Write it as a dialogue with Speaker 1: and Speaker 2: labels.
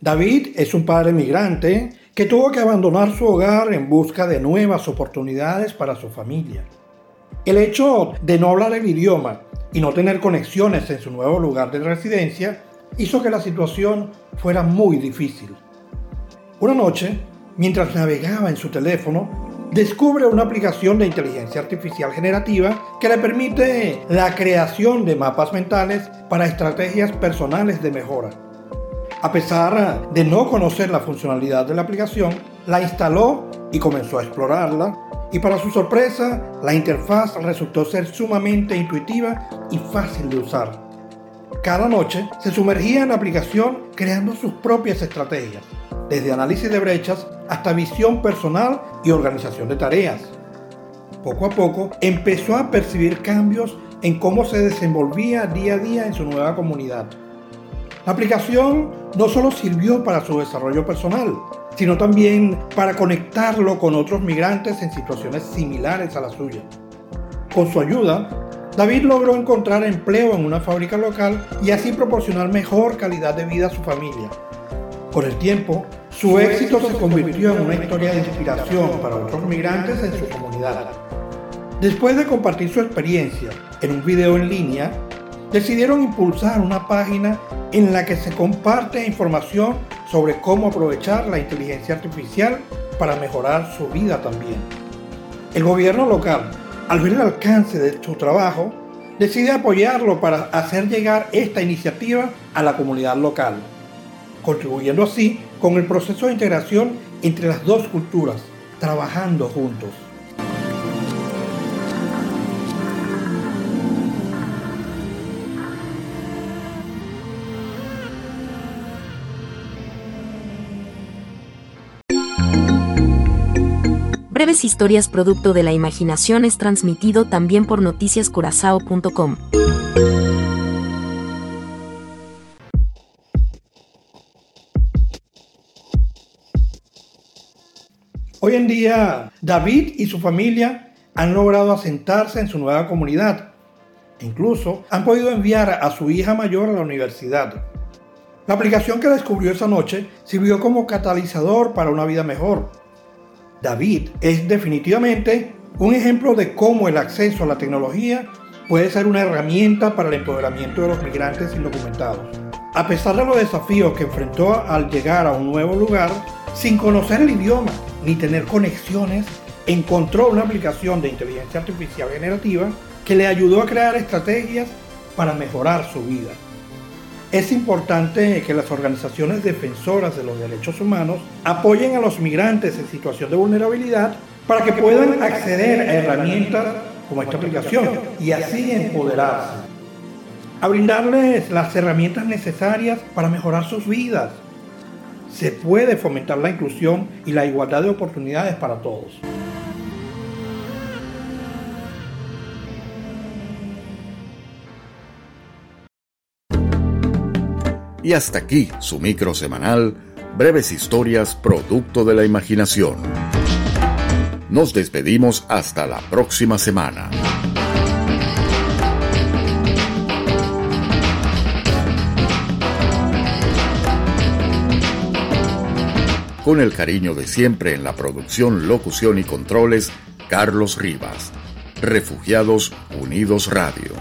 Speaker 1: David es un padre migrante que tuvo que abandonar su hogar en busca de nuevas oportunidades para su familia. El hecho de no hablar el idioma y no tener conexiones en su nuevo lugar de residencia hizo que la situación fuera muy difícil. Una noche, mientras navegaba en su teléfono, descubre una aplicación de inteligencia artificial generativa que le permite la creación de mapas mentales para estrategias personales de mejora. A pesar de no conocer la funcionalidad de la aplicación, la instaló y comenzó a explorarla y para su sorpresa, la interfaz resultó ser sumamente intuitiva y fácil de usar. Cada noche se sumergía en la aplicación creando sus propias estrategias, desde análisis de brechas hasta visión personal y organización de tareas. Poco a poco empezó a percibir cambios en cómo se desenvolvía día a día en su nueva comunidad. La aplicación no solo sirvió para su desarrollo personal, sino también para conectarlo con otros migrantes en situaciones similares a la suya. Con su ayuda, David logró encontrar empleo en una fábrica local y así proporcionar mejor calidad de vida a su familia. Con el tiempo, su éxito se convirtió en una historia de inspiración para otros migrantes en su comunidad. Después de compartir su experiencia en un video en línea, decidieron impulsar una página en la que se comparte información sobre cómo aprovechar la inteligencia artificial para mejorar su vida también. El gobierno local, al ver el alcance de su trabajo, decide apoyarlo para hacer llegar esta iniciativa a la comunidad local, contribuyendo así con el proceso de integración entre las dos culturas, trabajando juntos.
Speaker 2: Breves Historias producto de la imaginación es transmitido también por noticiascurazao.com.
Speaker 1: Hoy en día, David y su familia han logrado asentarse en su nueva comunidad. Incluso han podido enviar a su hija mayor a la universidad. La aplicación que descubrió esa noche sirvió como catalizador para una vida mejor David es definitivamente un ejemplo de cómo el acceso a la tecnología puede ser una herramienta para el empoderamiento de los migrantes indocumentados. A pesar de los desafíos que enfrentó al llegar a un nuevo lugar, sin conocer el idioma ni tener conexiones, encontró una aplicación de inteligencia artificial generativa que le ayudó a crear estrategias para mejorar su vida. Es importante que las organizaciones defensoras de los derechos humanos apoyen a los migrantes en situación de vulnerabilidad para que puedan acceder a herramientas como esta aplicación y así empoderarse. A brindarles las herramientas necesarias para mejorar sus vidas. Se puede fomentar la inclusión y la igualdad de oportunidades para todos.
Speaker 3: Y hasta aquí su micro semanal, breves historias producto de la imaginación. Nos despedimos hasta la próxima semana. Con el cariño de siempre en la producción, locución y controles, Carlos Rivas. Refugiados Unidos Radio.